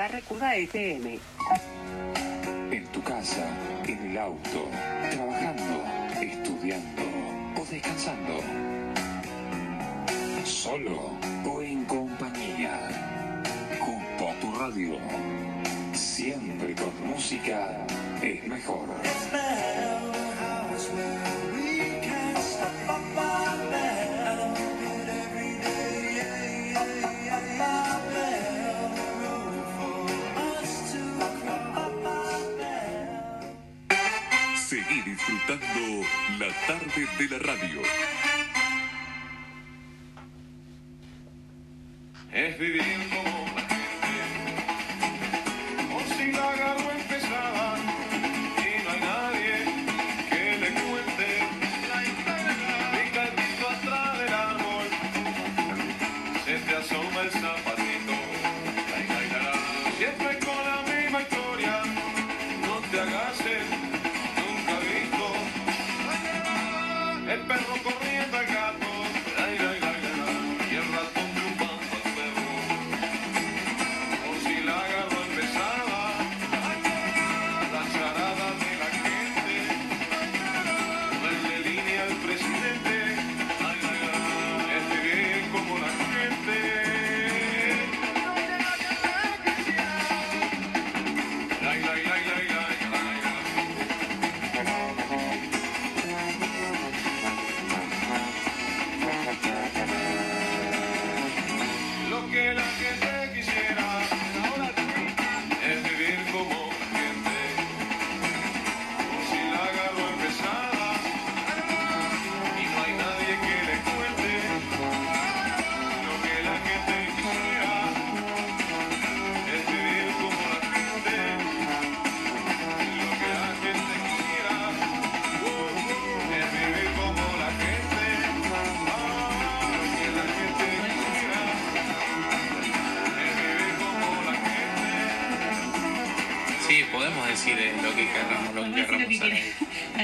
Barracuda FM. En tu casa, en el auto, trabajando, estudiando o descansando. Solo o en compañía. Junto a tu radio. Siempre con música es mejor. Seguí disfrutando la tarde de la radio. es vivir como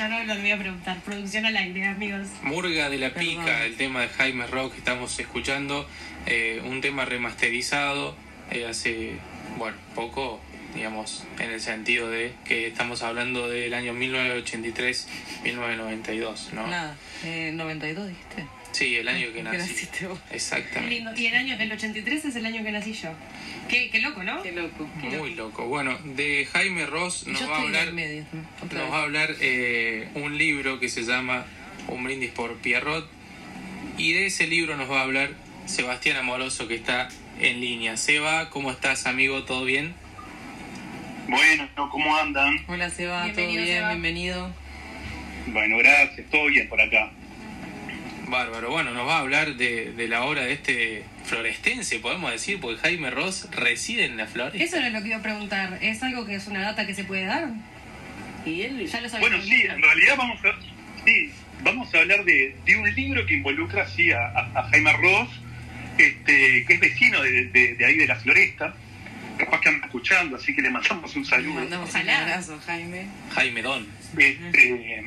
Allá no lo voy a preguntar. Producción al aire, amigos. Murga de la Perdón. Pica, el tema de Jaime Rock que estamos escuchando, eh, un tema remasterizado eh, hace, bueno, poco, digamos, en el sentido de que estamos hablando del año 1983-1992, ¿no? Nada, eh, 92 dijiste. Sí, el año que Que nací. naciste vos. Exactamente. lindo. Y el año, el 83 es el año que nací yo. Qué, qué loco, ¿no? Qué loco. Muy loco. Bueno, de Jaime Ross nos va a hablar, medio. Otra nos va a hablar eh, un libro que se llama Un brindis por Pierrot y de ese libro nos va a hablar Sebastián Amoroso que está en línea. Seba, ¿cómo estás, amigo? ¿Todo bien? Bueno, ¿cómo andan? Hola Seba, ¿todo bien? Seba. Bienvenido. Bueno, gracias, todo bien por acá. Bárbaro. Bueno, nos va a hablar de, de la obra de este florestense, podemos decir, porque Jaime Ross reside en la floresta. Eso era lo que iba a preguntar. ¿Es algo que es una data que se puede dar? ¿Y él? Ya lo sabía. Bueno, sí, en realidad vamos a, sí, vamos a hablar de, de un libro que involucra así a, Jaime Ross, este, que es vecino de, de- de ahí de la floresta. Capaz que anda escuchando, así que le mandamos un Le saludo. mandamos un abrazo, Jaime. Jaime Don. Este,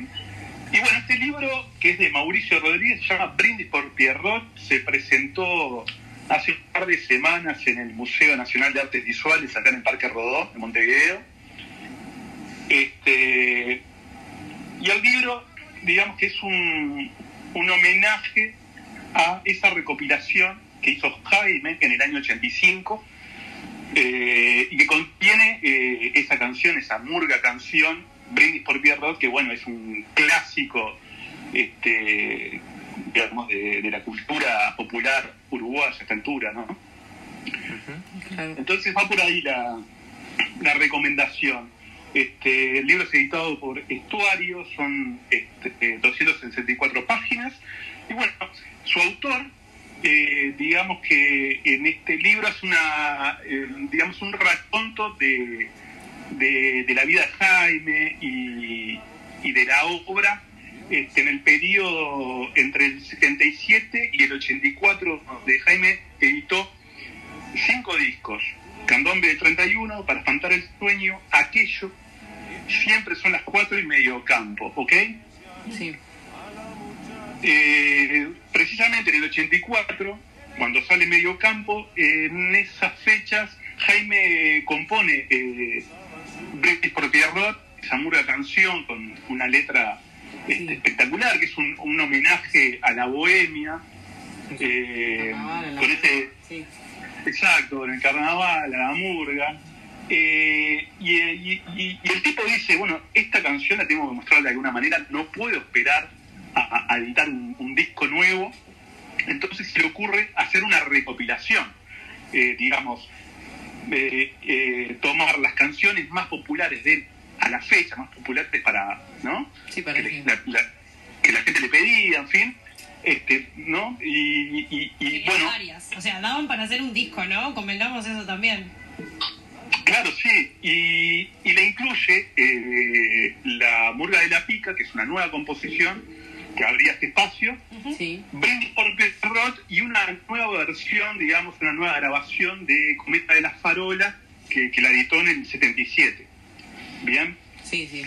y bueno, este libro, que es de Mauricio Rodríguez, se llama Brindis por Pierrot, se presentó hace un par de semanas en el Museo Nacional de Artes Visuales, acá en el Parque Rodó, de Montevideo. Este, y el libro, digamos que es un, un homenaje a esa recopilación que hizo Jaime en el año 85, eh, y que contiene eh, esa canción, esa murga canción, Brindis por Pierrot, que bueno, es un clásico este, digamos, de, de la cultura popular uruguaya a esta altura, ¿no? Entonces va por ahí la, la recomendación. Este, el libro es editado por Estuario, son este, 264 páginas. Y bueno, su autor, eh, digamos que en este libro es una, eh, digamos, un raconto de, de, de la vida de Jaime y, y de la obra este, en el periodo entre el 77 y el 84 de Jaime editó cinco discos. Candombe de 31, Para espantar el sueño, Aquello, Siempre son las cuatro y medio campo, ¿ok? Sí. Eh, precisamente en el 84, cuando sale medio campo, en esas fechas Jaime compone eh, Brindis por Pierrot, esa murga canción con una letra este, espectacular, que es un, un homenaje a la bohemia, eh, Carnaval, con ese Sí. Exacto, en el carnaval, a la murga. Eh, y, y- y- y el tipo dice, bueno, esta canción la tengo que mostrar de alguna manera, no puedo esperar a, a- a editar un, un disco nuevo. Entonces se le ocurre hacer una recopilación, eh, digamos, eh, eh, tomar las canciones más populares de él a la fecha, más populares para, ¿no? Sí, para que, la, la- que la gente le pedía, en fin, este, ¿no? Y, y- y, bueno, varias. O sea, daban para hacer un disco, ¿no? Convengamos eso también. Claro, sí, y, y le incluye eh, la Murga de la Pica, que es una nueva composición que abría este espacio, Sí. Brindis por Perrot y una nueva versión, digamos, una nueva grabación de Cometa de las Farolas que, que la editó en el 77. Bien, Sí, sí.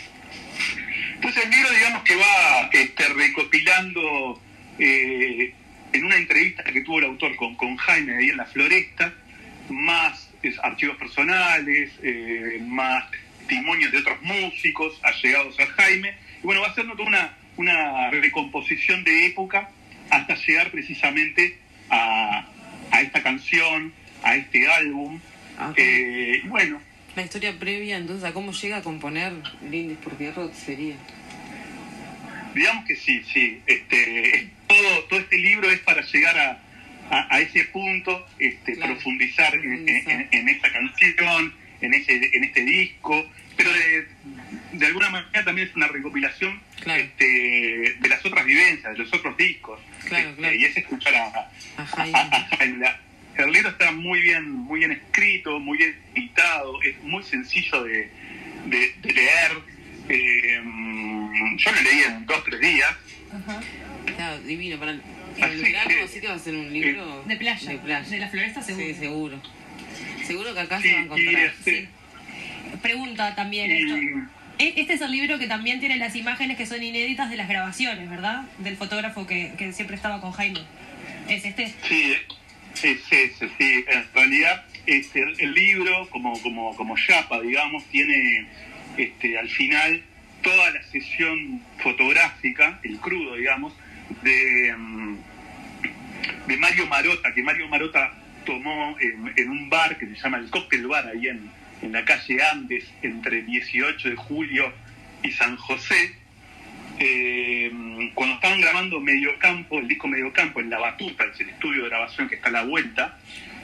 entonces el libro, digamos, que va este, recopilando eh, en una entrevista que tuvo el autor con, con Jaime ahí en la Floresta, más es, archivos personales, eh, más testimonios de otros músicos allegados a Jaime. Y bueno, va a ser toda una, una recomposición de época hasta llegar precisamente a, a esta canción, a este álbum. Eh, bueno, La historia previa, entonces, a cómo llega a componer Brindis por Pierrot sería. Digamos que sí, sí. Este, es- todo, todo este libro es para llegar a, a, a ese punto, este, Claro, profundizar, en- profundizar. En, en esta canción, en, ese, en este disco, pero de, de alguna manera también es una recopilación Claro. este, de las otras vivencias, de los otros discos. Claro, Este, claro. Y es escuchar a, A Jaime. a- a Jaime. La- El libro está muy bien, muy bien escrito, muy bien editado, es muy sencillo de, de- de leer. Eh, yo lo leí en dos, tres días. Ajá. Claro, divino. Para el, el verano que- sí que va a ser un libro De playa. De playa. De la floresta seguro. Sí, seguro. Seguro que acá Sí, se va a encontrar. este, Pregunta también esto. E- Este es el libro que también tiene las imágenes que son inéditas de las grabaciones, ¿verdad? Del fotógrafo que, que siempre estaba con Jaime. ¿Es este? Sí, es ese, sí. En realidad, este, el, el libro, como, como, como chapa, digamos, tiene este, al final toda la sesión fotográfica, el crudo, digamos, de, mm, de Mario Marota, que Mario Marota tomó en, en un bar que se llama el Cocktail Bar, ahí en, en la calle Andes, entre 18 de julio y San José, eh, cuando estaban grabando Mediocampo, el disco Mediocampo en La Batuta, es el estudio de grabación que está a la vuelta,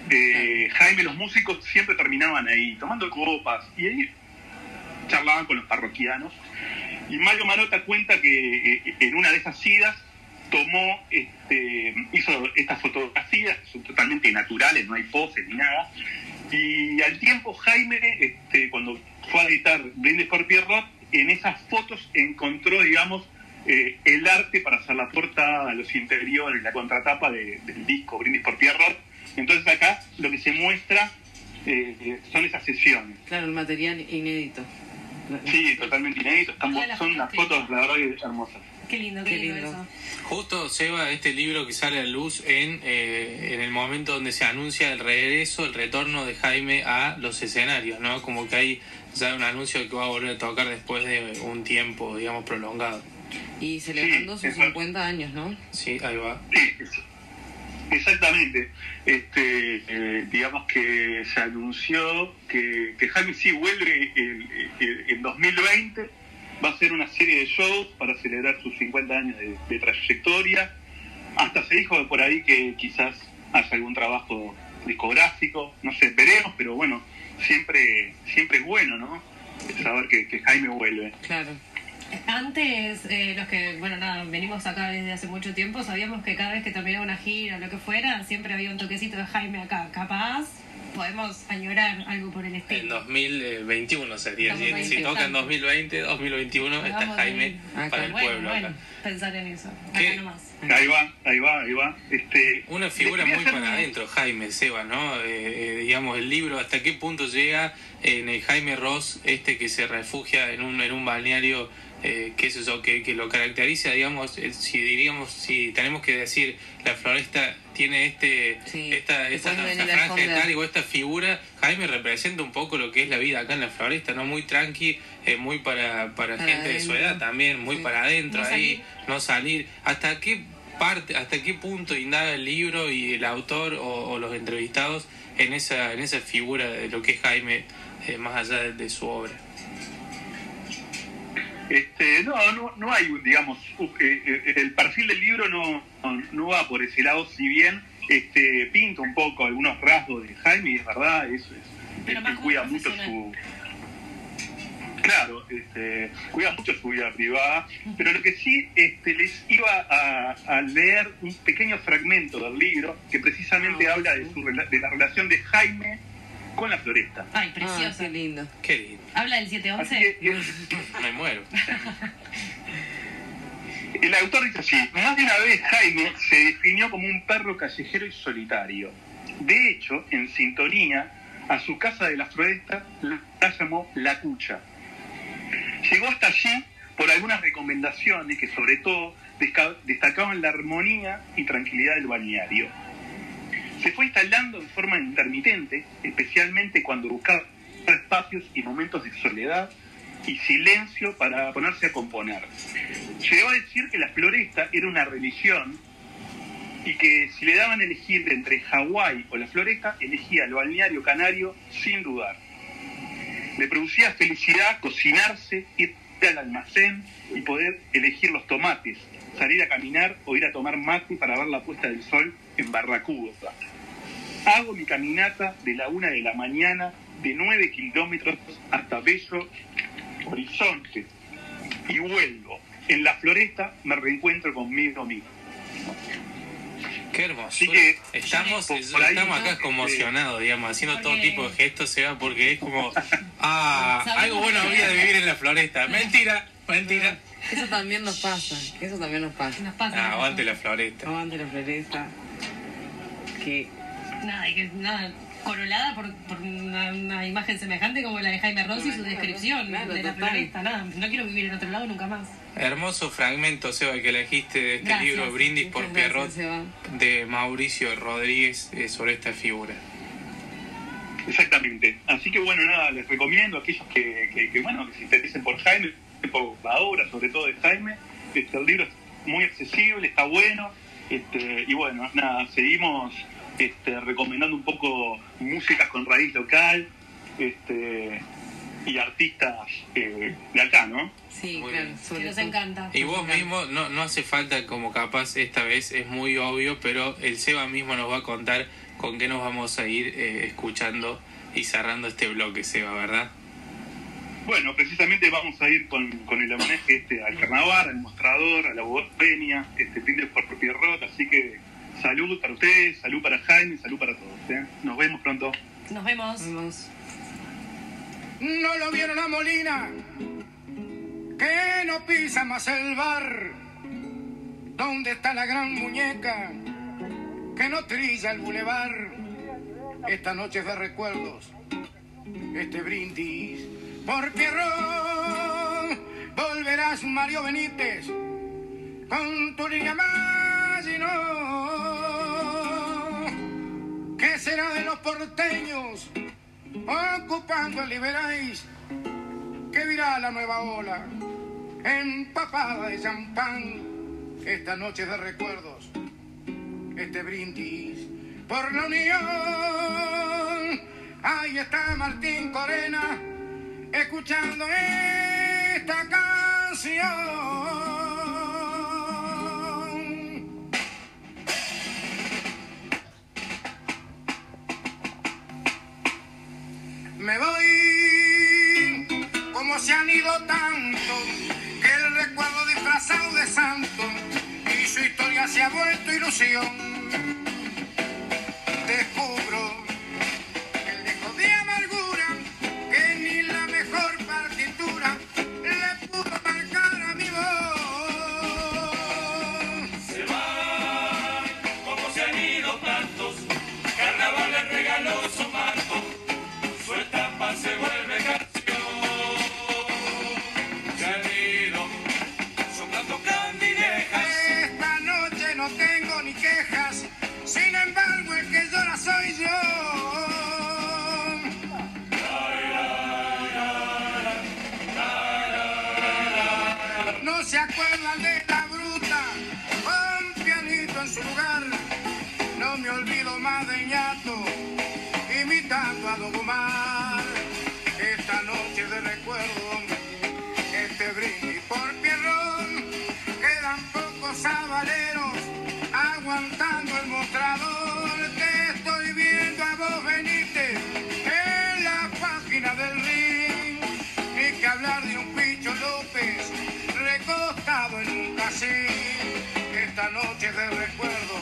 eh, Jaime, los músicos siempre terminaban ahí, tomando copas, y ahí charlaban con los parroquianos. Y Mario Marota cuenta que eh, en una de esas idas tomó, este, hizo estas fotografías, que son totalmente naturales, no hay poses ni nada. Y al tiempo Jaime, este, cuando fue a editar Brindis por Pierrot, en esas fotos encontró, digamos, eh, el arte para hacer la portada, los interiores, la contratapa de- del disco Brindis por Pierrot. Entonces acá lo que se muestra eh, son esas sesiones. Claro, el material inédito. Sí, totalmente. Están- las son unas fotos. la verdad, hermosas. Qué lindo, qué, Qué lindo, lindo. eso. Justo Seba, este libro que sale a luz en, eh, en el momento donde se anuncia el regreso, el retorno de Jaime a los escenarios, ¿no? Como que hay ya un anuncio de que va a volver a tocar después de un tiempo, digamos, prolongado. Y celebrando Sí, sus eso. 50 años, ¿no? Sí, ahí va. Exactamente. Este, eh, digamos que se anunció que, que Jaime sí vuelve el- el- en 2020. Va a hacer una serie de shows para celebrar sus 50 años de, de trayectoria. Hasta se dijo por ahí que quizás haya algún trabajo discográfico. No sé, veremos, pero bueno, siempre, siempre es bueno, ¿no? Saber que, que Jaime vuelve. Claro. Antes, eh, los que, bueno, nada, venimos acá desde hace mucho tiempo, sabíamos que cada vez que terminaba una gira o lo que fuera, siempre había un toquecito de Jaime acá. Capaz podemos añorar algo por el En estilo. 2021 sería. Si, si toca en pensando. 2020, 2021, está Vamos Jaime. Acá. para el bueno, pueblo bueno, acá. pensar en eso. ¿Qué? Acá nomás. Ahí va, ahí va, ahí va. Este, Una figura muy para una- adentro, Jaime Seba, ¿no? Eh, eh, digamos, el libro, ¿hasta qué punto llega en el Jaime Ross, este que se refugia en un, en un balneario, eh, qué es eso, que, que lo caracteriza, digamos, eh, si diríamos, si tenemos que decir, la floresta tiene este Sí, esta, que esta, esta franja etaria o esta figura. Jaime representa un poco lo que es la vida acá en la floresta, ¿no? Muy tranqui, eh, muy para, para, Para gente de su edad también, muy Sí. para adentro No ahí, salir. no salir. ¿Hasta qué parte, hasta qué punto indaga el libro y el autor o, o los entrevistados en esa, en esa figura de lo que es Jaime, eh, más allá de, de su obra? Este, no, no, no hay un, digamos, eh, eh, el perfil del libro no, no, va por ese lado, si bien este, pinta un poco algunos rasgos de Jaime, y es verdad, eso es, Pero este, cuida mucho su... Claro, este, cuida mucho su vida privada, pero lo que sí este, les iba a, a leer un pequeño fragmento del libro que precisamente Ah, habla de, su, de la relación de Jaime con la floresta. Ay, Ah, preciosa. qué lindo. Qué lindo, Habla del Así 711. que, me muero. El autor dice así, más de una vez Jaime se definió como un perro callejero y solitario. De hecho, en sintonía, a su casa de la floresta la llamó La Cucha. Llegó hasta allí por algunas recomendaciones que sobre todo desca- destacaban la armonía y tranquilidad del balneario. Se fue instalando en forma intermitente, especialmente cuando buscaba espacios y momentos de soledad y silencio para ponerse a componer. Llegó a decir que la floresta era una religión y que si le daban elegir entre Hawái o la floresta, elegía el balneario canario sin dudar. Le producía felicidad cocinarse, ir al almacén y poder elegir los tomates, salir a caminar o ir a tomar mate para ver la puesta del sol en Barracuda. Hago mi caminata de la una de la mañana de nueve kilómetros hasta Bello Horizonte y vuelvo. En la floresta me reencuentro conmigo mismo. Qué hermoso. Así que, estamos, por yo- ahí, estamos acá ¿no? conmocionados, digamos, haciendo todo tipo de gestos, se va porque es como, ah, algo bueno había de vivir en la floresta. Mentira, mentira. Eso también nos pasa. Eso también nos pasa. Nos pasa. Ah, aguante la floresta. Aguante la floresta. Que Nada, y que nada, corolada por, por una, una imagen semejante como la de Jaime Rossi y su descripción Claro, de la total. floresta. Nada, no quiero vivir en otro lado nunca más. Hermoso fragmento, Seba, que elegiste de este Gracias, libro Brindis por Pierrot gracias, de Mauricio Rodríguez eh, sobre esta figura. Exactamente. Así que bueno, nada, les recomiendo a aquellos que, que, que, bueno, que se interesen por Jaime, por la obra sobre todo de Jaime. Este, el libro es muy accesible, está bueno. Este, y bueno, nada, seguimos este, recomendando un poco músicas con raíz local este, y artistas eh, de acá, ¿no? Sí, Muy claro. Que nos encanta. Y vos mismo, no, no hace falta como capaz, esta vez es muy obvio, pero el Seba mismo nos va a contar con qué nos vamos a ir eh, escuchando y cerrando este bloque, Seba, ¿verdad? Bueno, precisamente vamos a ir con, con el homenaje este, al carnaval, al mostrador, a la bohemia, este, brindis por Pierrot, así que salud para ustedes, salud para Jaime, salud para todos. ¿eh? Nos vemos pronto. Nos vemos. No lo vieron a Molina, que no pisa más el bar. ¿Dónde está la gran muñeca que no trilla el bulevar? Esta noche es de recuerdos, este brindis por Pierrot. Volverás Mario Benítez con tu línea Maginot. ¿Qué será de los porteños? Ocupando el Liberáis, que virá la nueva ola, empapada de champán, esta noche de recuerdos, este brindis por la unión. Ahí está Martín Corena, escuchando esta canción. Ilusión. Se acuerdan de la bruta, con pianito en su lugar. No me olvido más de ñato, imitando a Don Omar. Esta noche de recuerdo, este brindis por Pierrón, quedan pocos sabaleros aguantando el casín. Esta noche de recuerdos,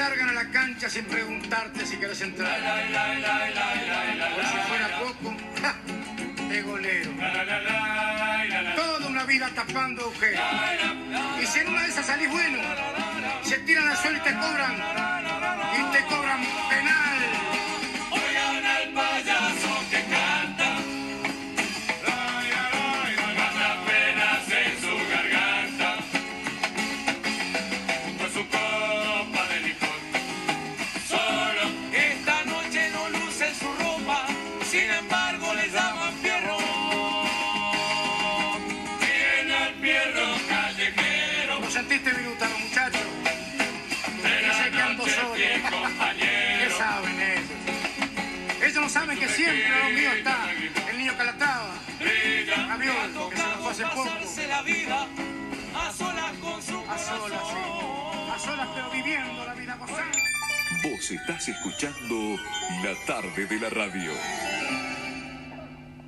largan a la cancha sin preguntarte si quieres entrar. Por si fuera poco, ¡ja! de golero. Toda una vida tapando agujeros. Y si en una de esas salís bueno, se tiran al suelo y te cobran. Y te cobran penal. Siempre a lo mío está el niño Calatrava. Avión, que se nos fue hace poco. pasarse la vida a solas con su A solas, sí. A solas, pero viviendo la vida gozando. Vos estás escuchando La tarde de la radio.